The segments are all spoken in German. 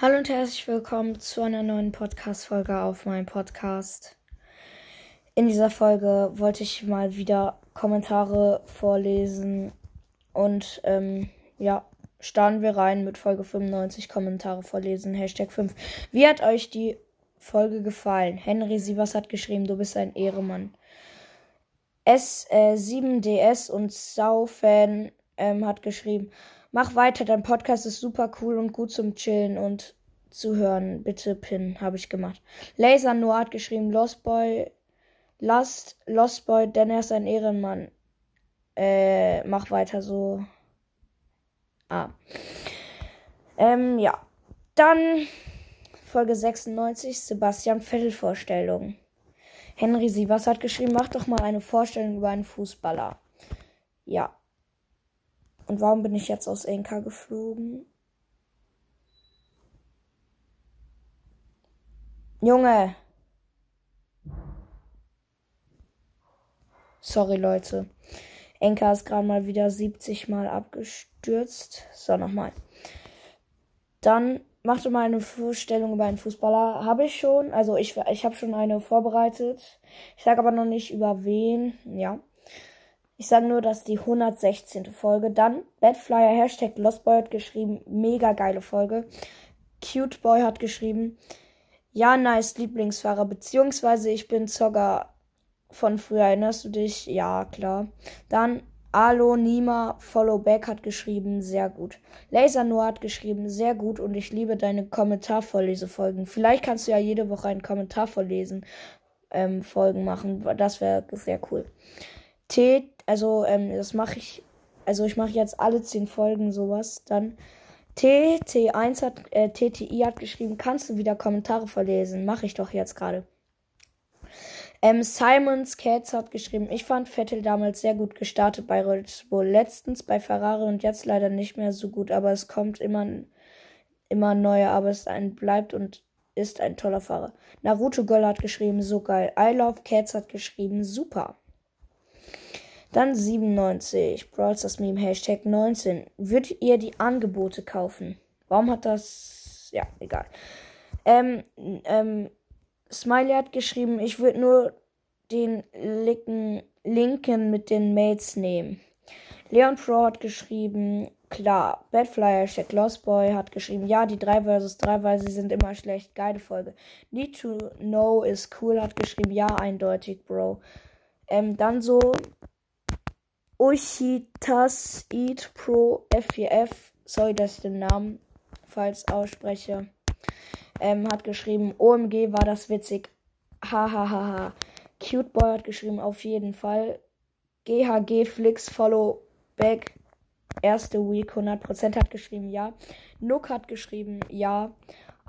Hallo und herzlich willkommen zu einer neuen Podcast-Folge auf meinem Podcast. In dieser Folge wollte ich mal wieder Kommentare vorlesen und ähm, ja, starten wir rein mit Folge 95 Kommentare vorlesen, Hashtag 5. Wie hat euch die Folge gefallen? Henry Sievers hat geschrieben, du bist ein Ehremann. S7DS äh, und Sau-Fan ähm, hat geschrieben, mach weiter, dein Podcast ist super cool und gut zum Chillen und zu hören. Bitte Pin, habe ich gemacht. Laser Noir hat geschrieben, Lost Boy, Last, Lost Boy, denn er ist ein Ehrenmann. Äh, mach weiter so. Ah. Ähm, ja. Dann Folge 96, Sebastian Vettel Vorstellung. Henry Sievers hat geschrieben, mach doch mal eine Vorstellung über einen Fußballer. Ja. Und warum bin ich jetzt aus Enka geflogen? Junge. Sorry, Leute. Enka ist gerade mal wieder 70 Mal abgestürzt. So, nochmal. Dann machte mal eine Vorstellung über einen Fußballer. Habe ich schon. Also ich, ich habe schon eine vorbereitet. Ich sage aber noch nicht über wen. Ja. Ich sage nur, dass die 116. Folge. Dann Badflyer Hashtag Lostboy hat geschrieben. Mega geile Folge. Cuteboy hat geschrieben. Ja, nice Lieblingsfahrer. Beziehungsweise ich bin Zogger von früher. Erinnerst du dich? Ja, klar. Dann Alo Nima Followback hat geschrieben, sehr gut. Laser Noah hat geschrieben, sehr gut und ich liebe deine Kommentarvorlesefolgen. Vielleicht kannst du ja jede Woche einen Kommentar vorlesen, ähm, Folgen machen. Das wäre sehr cool. T, also, ähm, das mache ich, also ich mache jetzt alle zehn Folgen sowas. Dann TT1 hat, äh, TTI hat geschrieben, kannst du wieder Kommentare verlesen? Mache ich doch jetzt gerade. Ähm, Simons Cats hat geschrieben, ich fand Vettel damals sehr gut gestartet bei Red Bull. Letztens bei Ferrari und jetzt leider nicht mehr so gut, aber es kommt immer, immer neuer, aber es ein, bleibt und ist ein toller Fahrer. Naruto Girl hat geschrieben, so geil. I Love Cats hat geschrieben, super. Dann 97. Brawls das Meme Hashtag 19. Würdet ihr die Angebote kaufen? Warum hat das. Ja, egal. Ähm, ähm, Smiley hat geschrieben, ich würde nur den Linken, Linken mit den Mates nehmen. Leon Pro hat geschrieben, klar. Badflyer Hashtag Lost Boy hat geschrieben, ja, die 3 vs 3, weil sie sind immer schlecht. Geile Folge. Need to know is cool hat geschrieben, ja, eindeutig, Bro. Ähm, dann so Uchitas Eat Pro F4F, sorry, dass ich den Namen falsch ausspreche, ähm, hat geschrieben, OMG war das witzig. Hahaha. Cute Boy hat geschrieben, auf jeden Fall. GHG Flix Follow Back. Erste Week 100% hat geschrieben, ja. Nook hat geschrieben, ja.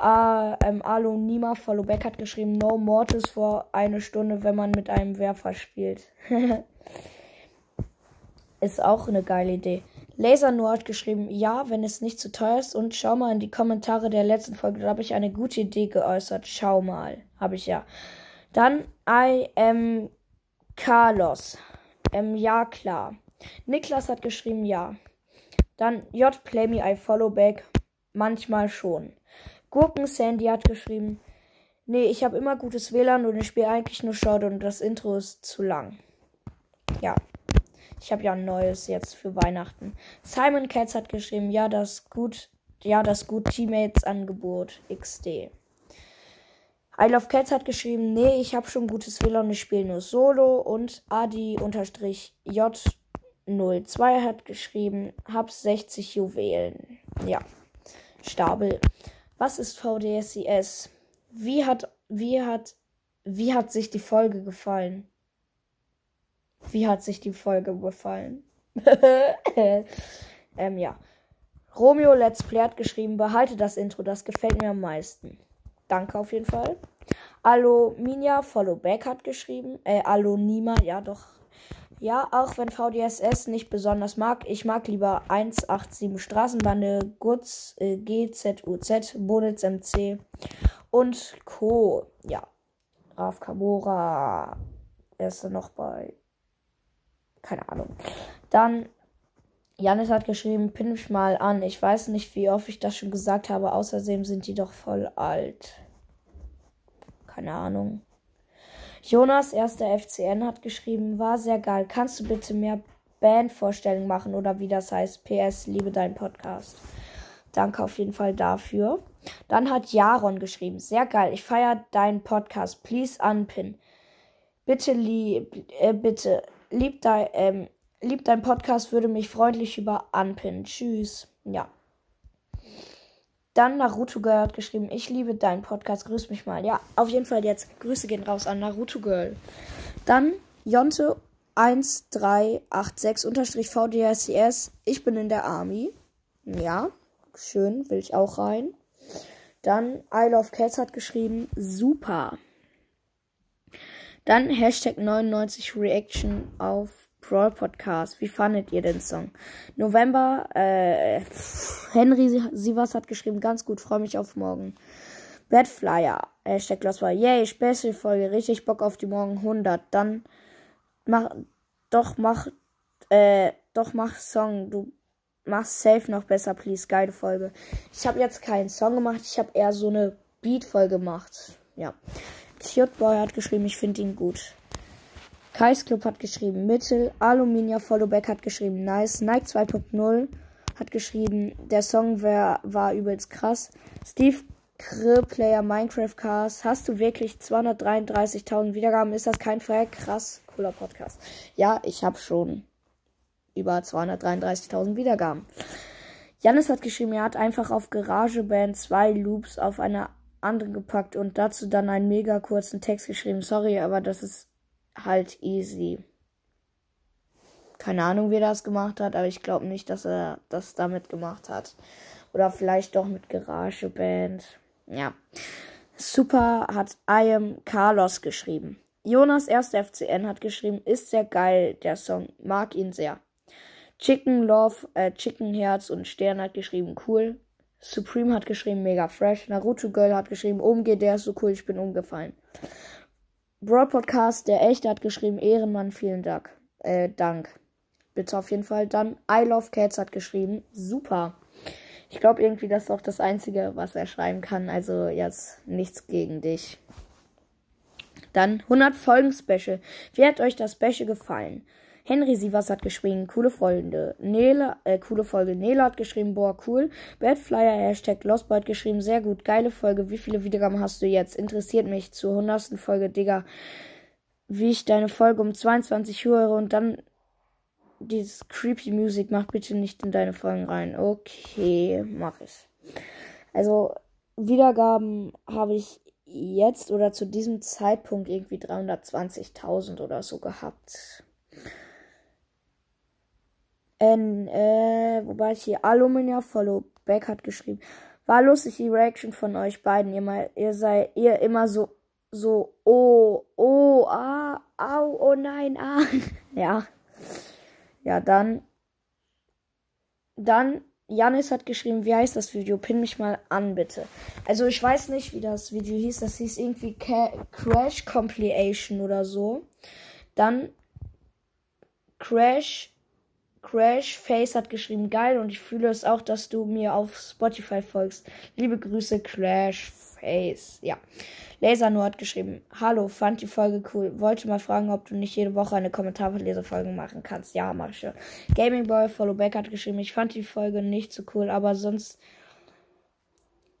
Uh, ähm, Alo Nima Followback hat geschrieben, No Mortis vor eine Stunde, wenn man mit einem Werfer spielt. Ist auch eine geile Idee. Laser Noir hat geschrieben, ja, wenn es nicht zu teuer ist. Und schau mal in die Kommentare der letzten Folge. Da habe ich eine gute Idee geäußert. Schau mal. Habe ich ja. Dann I am Carlos. Ähm, ja, klar. Niklas hat geschrieben, ja. Dann J Play Me I Follow Back. Manchmal schon. Gurken Sandy hat geschrieben, nee, ich habe immer gutes WLAN und ich spiele eigentlich nur Short und das Intro ist zu lang. Ja. Ich habe ja ein neues jetzt für Weihnachten. Simon Katz hat geschrieben, ja, das gut, ja, das gut Teammates Angebot XD. I Love Cats hat geschrieben, nee, ich habe schon gutes WLAN ich spiele nur Solo. Und Adi-J02 hat geschrieben, hab 60 Juwelen. Ja, Stabel. Was ist VDSIS? Wie hat, wie hat, wie hat sich die Folge gefallen? Wie hat sich die Folge gefallen? ähm, ja. Romeo Let's Play hat geschrieben, behalte das Intro, das gefällt mir am meisten. Danke auf jeden Fall. Allo Minja Follow Back hat geschrieben. Äh, Allo Nima, ja doch. Ja, auch wenn VDSS nicht besonders mag, ich mag lieber 187 Straßenbande, Gutz, äh, GZUZ, Bonitz MC und Co. Ja. Raf Kamora. Er ist noch bei keine Ahnung. Dann, Janis hat geschrieben, pin mich mal an. Ich weiß nicht, wie oft ich das schon gesagt habe. Außerdem sind die doch voll alt. Keine Ahnung. Jonas, erster FCN, hat geschrieben, war sehr geil. Kannst du bitte mehr Bandvorstellungen machen oder wie das heißt? PS, liebe deinen Podcast. Danke auf jeden Fall dafür. Dann hat Jaron geschrieben, sehr geil. Ich feiere deinen Podcast. Please unpin. Bitte, lieb, äh, bitte, lieb dein, ähm, lieb dein Podcast, würde mich freundlich über unpin. Tschüss. Ja. Dann Naruto Girl hat geschrieben, ich liebe deinen Podcast, grüß mich mal. Ja, auf jeden Fall jetzt. Grüße gehen raus an Naruto Girl. Dann Jonte 1386 unterstrich VDSCS. Ich bin in der Army. Ja, schön, will ich auch rein. Dann I Love Cats hat geschrieben, super. Dann Hashtag 99 Reaction auf Brawl Podcast. Wie fandet ihr den Song? November, äh, Henry Sivas hat geschrieben, ganz gut, freue mich auf morgen. Badflyer, Hashtag Lost yay, Special Folge, richtig Bock auf die morgen 100. Dann mach, doch mach, äh, doch mach Song, du machst safe noch besser, please, geile Folge. Ich habe jetzt keinen Song gemacht, ich habe eher so eine Beat-Folge gemacht. Ja. Cute Boy hat geschrieben, ich finde ihn gut. Kais Club hat geschrieben Mittel. Aluminia Followback hat geschrieben Nice. Nike 2.0 hat geschrieben, der Song wär, war übelst krass. Steve Krill Player Minecraft Cars. Hast du wirklich 233.000 Wiedergaben? Ist das kein Fact? Krass, cooler Podcast. Ja, ich habe schon über 233.000 Wiedergaben. Janis hat geschrieben, er hat einfach auf GarageBand zwei Loops auf eine andere gepackt und dazu dann einen mega kurzen Text geschrieben. Sorry, aber das ist halt easy. Keine Ahnung, wie er das gemacht hat, aber ich glaube nicht, dass er das damit gemacht hat. Oder vielleicht doch mit GarageBand. Ja. Super hat I am Carlos geschrieben. Jonas 1. FCN hat geschrieben, ist sehr geil, der Song. Mag ihn sehr. Chicken Love, äh, Chicken Herz und Stern hat geschrieben, cool. Supreme hat geschrieben, mega fresh. Naruto Girl hat geschrieben, umgeht, der ist so cool, ich bin umgefallen. Broad Podcast, der echte, hat geschrieben, Ehrenmann, vielen Dank. Äh, Dank. Bitte auf jeden Fall. Dann I Love Cats hat geschrieben, super. Ich glaube irgendwie, das ist auch das Einzige, was er schreiben kann. Also jetzt nichts gegen dich. Dann 100 Folgen Special. Wie hat euch das Special gefallen? Henry Sievers hat geschrieben, coole Freunde. Nele, äh, coole Folge. Nele hat geschrieben, boah, cool. Badflyer, Hashtag Lostboy hat geschrieben, sehr gut, geile Folge. Wie viele Wiedergaben hast du jetzt? Interessiert mich zur 100. Folge, Digga. Wie ich deine Folge um 22 Uhr höre und dann dieses creepy Music, mach bitte nicht in deine Folgen rein. Okay, mach ich. Also, Wiedergaben habe ich jetzt oder zu diesem Zeitpunkt irgendwie 320.000 oder so gehabt. N, äh, wobei ich hier Alumina Follow Back hat geschrieben. War lustig die Reaction von euch beiden. Ihr, mal, ihr seid ihr immer so, so, oh, oh, ah, au, oh nein, ah. ja. Ja, dann. Dann, Janis hat geschrieben, wie heißt das Video? Pin mich mal an, bitte. Also, ich weiß nicht, wie das Video hieß. Das hieß irgendwie Crash Compilation oder so. Dann Crash Crash Face hat geschrieben, geil und ich fühle es auch, dass du mir auf Spotify folgst. Liebe Grüße, Crash Face. Ja. Laser hat geschrieben, hallo, fand die Folge cool. Wollte mal fragen, ob du nicht jede Woche eine Kommentarlesefolge machen kannst. Ja, mach ich schon. Gaming Boy Followback hat geschrieben, ich fand die Folge nicht so cool, aber sonst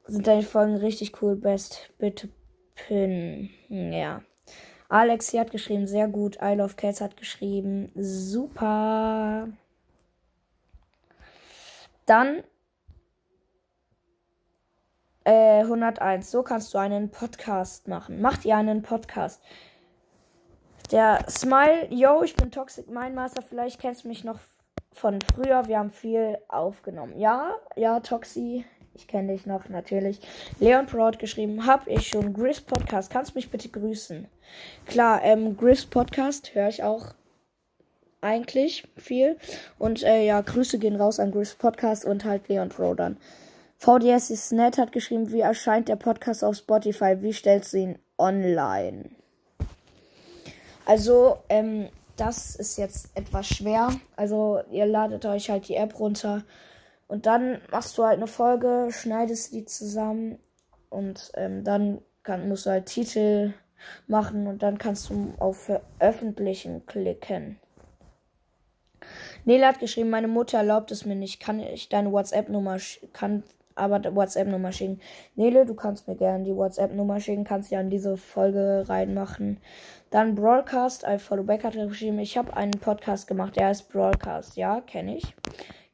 sind deine Folgen richtig cool. Best, bitte pin. Ja. Alex hat geschrieben, sehr gut. I Love Cats hat geschrieben, super. Dann äh, 101. So kannst du einen Podcast machen. Macht ihr einen Podcast? Der Smile, yo, ich bin Toxic Mindmaster. Vielleicht kennst du mich noch von früher. Wir haben viel aufgenommen. Ja, ja, Toxi. Ich kenne dich noch, natürlich. Leon Proud geschrieben, hab ich schon. Gris Podcast, kannst du mich bitte grüßen? Klar, ähm, Gris Podcast höre ich auch eigentlich viel. Und äh, ja, Grüße gehen raus an Griff's Podcast und halt Leon Pro dann. VDS ist nett, hat geschrieben, wie erscheint der Podcast auf Spotify? Wie stellst du ihn online? Also, ähm, das ist jetzt etwas schwer. Also ihr ladet euch halt die App runter und dann machst du halt eine Folge, schneidest die zusammen und ähm, dann kann, musst du halt Titel machen und dann kannst du auf Veröffentlichen klicken. Nele hat geschrieben, meine Mutter erlaubt es mir nicht. Kann ich deine WhatsApp-Nummer kann aber WhatsApp-Nummer schicken. Nele, du kannst mir gerne die WhatsApp-Nummer schicken, kannst ja in diese Folge reinmachen. Dann Broadcast, I Follow Back hat geschrieben, ich habe einen Podcast gemacht, der heißt Broadcast. Ja, kenne ich.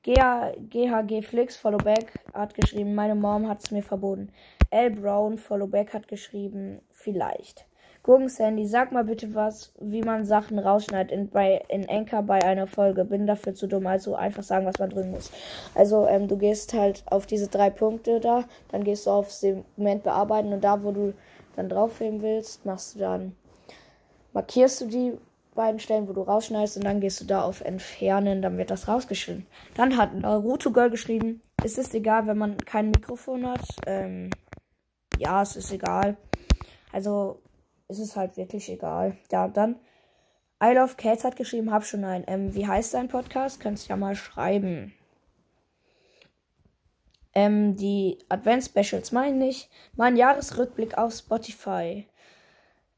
GHG Flix, Follow Back hat geschrieben, meine Mom hat es mir verboten. L Brown, Follow Back hat geschrieben, vielleicht. Gurken Sandy, sag mal bitte was, wie man Sachen rausschneidet in, bei, in Anchor bei einer Folge. Bin dafür zu dumm, also einfach sagen, was man drücken muss. Also, ähm, du gehst halt auf diese drei Punkte da, dann gehst du auf Segment bearbeiten und da, wo du dann draufheben willst, machst du dann, markierst du die beiden Stellen, wo du rausschneidest und dann gehst du da auf Entfernen, dann wird das rausgeschnitten. Dann hat Naruto Girl geschrieben, es ist egal, wenn man kein Mikrofon hat. Ähm, ja, es ist egal. Also, ist es halt wirklich egal. Ja, dann. I Love Cats hat geschrieben, hab schon ein. Ähm, wie heißt dein Podcast? Kannst ja mal schreiben. Ähm, die Advent Specials meine ich. Mein Jahresrückblick auf Spotify.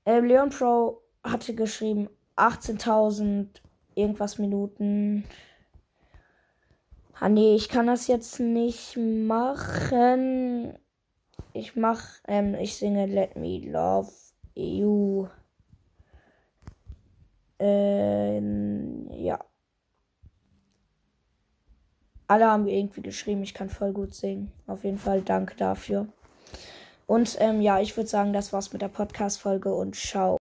Ähm, Leon Pro hatte geschrieben 18.000 irgendwas Minuten. Ah nee, ich kann das jetzt nicht machen. Ich mach, ähm, ich singe Let Me Love EU. Ähm, ja. Alle haben irgendwie geschrieben, ich kann voll gut singen. Auf jeden Fall danke dafür. Und ähm, ja, ich würde sagen, das war's mit der Podcast-Folge und ciao.